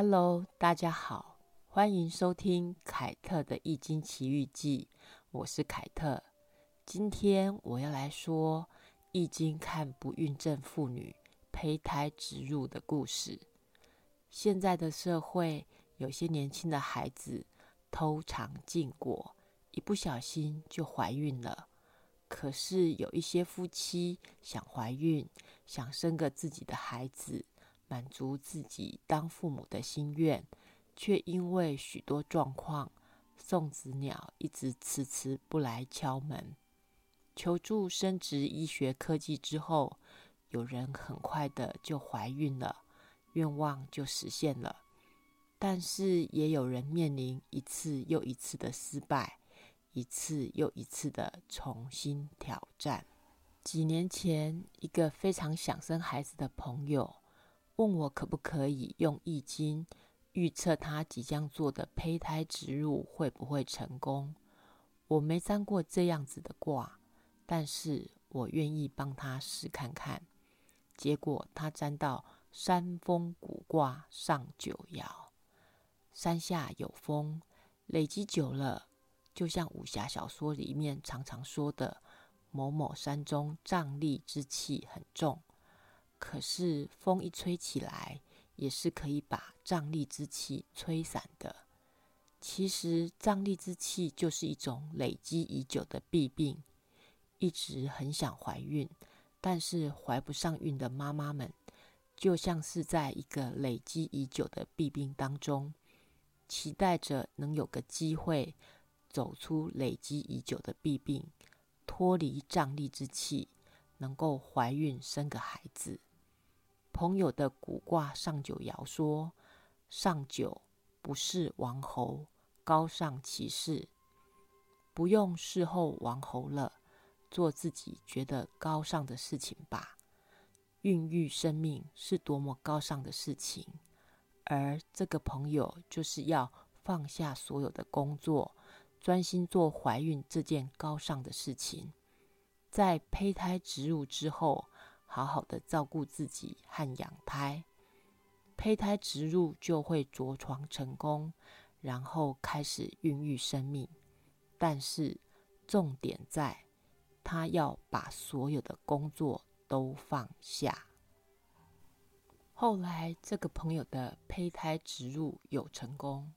Hello，大家好，欢迎收听凯特的《易经奇遇记》，我是凯特。今天我要来说《易经》看不孕症妇女胚胎植入的故事。现在的社会，有些年轻的孩子偷尝禁果，一不小心就怀孕了。可是有一些夫妻想怀孕，想生个自己的孩子。满足自己当父母的心愿，却因为许多状况，送子鸟一直迟迟不来敲门。求助生殖医学科技之后，有人很快的就怀孕了，愿望就实现了。但是也有人面临一次又一次的失败，一次又一次的重新挑战。几年前，一个非常想生孩子的朋友。问我可不可以用易经预测他即将做的胚胎植入会不会成功？我没占过这样子的卦，但是我愿意帮他试看看。结果他占到山风谷卦上九爻，山下有风，累积久了，就像武侠小说里面常常说的，某某山中瘴疠之气很重。可是风一吹起来，也是可以把瘴疠之气吹散的。其实瘴疠之气就是一种累积已久的弊病，一直很想怀孕，但是怀不上孕的妈妈们，就像是在一个累积已久的弊病当中，期待着能有个机会走出累积已久的弊病，脱离瘴疠之气，能够怀孕生个孩子。朋友的古卦上九爻说：“上九不是王侯，高尚其事，不用侍候王侯了，做自己觉得高尚的事情吧。孕育生命是多么高尚的事情，而这个朋友就是要放下所有的工作，专心做怀孕这件高尚的事情。在胚胎植入之后。”好好的照顾自己和养胎，胚胎植入就会着床成功，然后开始孕育生命。但是重点在，他要把所有的工作都放下。后来这个朋友的胚胎植入有成功，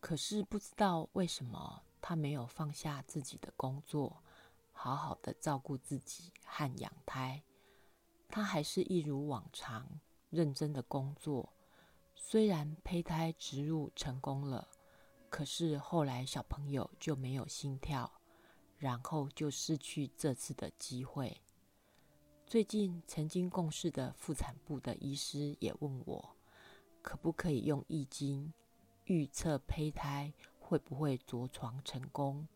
可是不知道为什么他没有放下自己的工作，好好的照顾自己和养胎。他还是一如往常认真的工作，虽然胚胎植入成功了，可是后来小朋友就没有心跳，然后就失去这次的机会。最近曾经共事的妇产部的医师也问我，可不可以用易经预测胚胎会不会着床成功？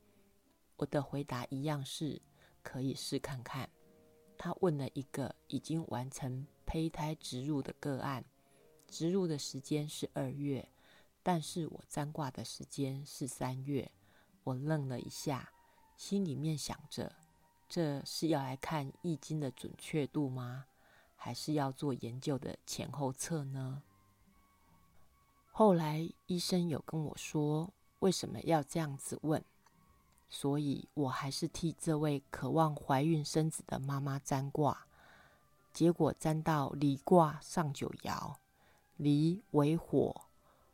我的回答一样是可以试看看。他问了一个已经完成胚胎植入的个案，植入的时间是二月，但是我占卦的时间是三月。我愣了一下，心里面想着，这是要来看易经的准确度吗？还是要做研究的前后测呢？后来医生有跟我说，为什么要这样子问？所以我还是替这位渴望怀孕生子的妈妈占卦，结果占到离卦上九爻，离为火，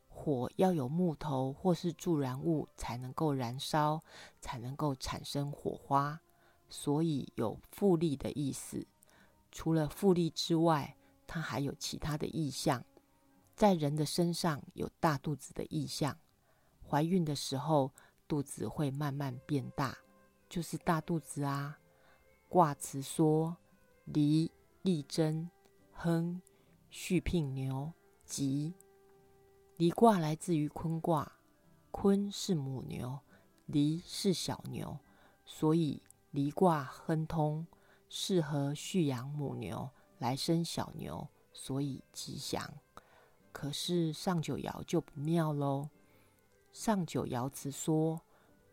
火要有木头或是助燃物才能够燃烧，才能够产生火花，所以有复利的意思。除了复利之外，它还有其他的意象，在人的身上有大肚子的意象，怀孕的时候。肚子会慢慢变大，就是大肚子啊。卦辞说：离立贞，亨，续聘牛，吉。离卦来自于坤卦，坤是母牛，离是小牛，所以离卦亨通，适合蓄养母牛来生小牛，所以吉祥。可是上九爻就不妙喽。上九爻辞说：“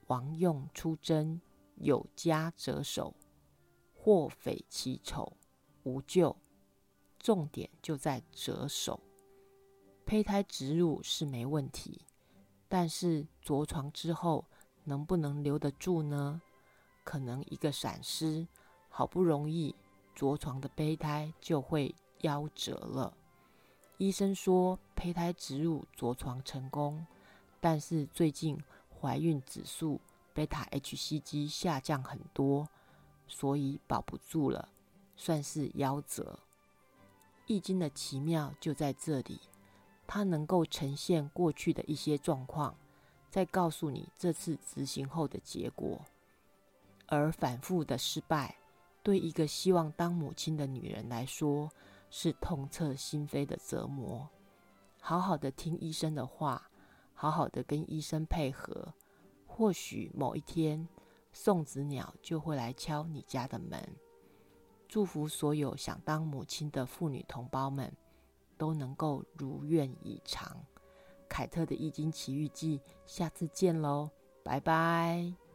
王用出征，有家者守，或匪其丑，无咎。”重点就在折手。胚胎植入是没问题，但是着床之后能不能留得住呢？可能一个闪失，好不容易着床的胚胎就会夭折了。医生说胚胎植入着床成功，但是最近怀孕指数贝塔 HCG 下降很多，所以保不住了，算是夭折。易经的奇妙就在这里，它能够呈现过去的一些状况，再告诉你这次执行后的结果。而反复的失败，对一个希望当母亲的女人来说，是痛彻心扉的折磨。好好的听医生的话，好好的跟医生配合，或许某一天，送子鸟就会来敲你家的门。祝福所有想当母亲的妇女同胞们，都能够如愿以偿。凯特的《易经奇遇记》，下次见喽，拜拜。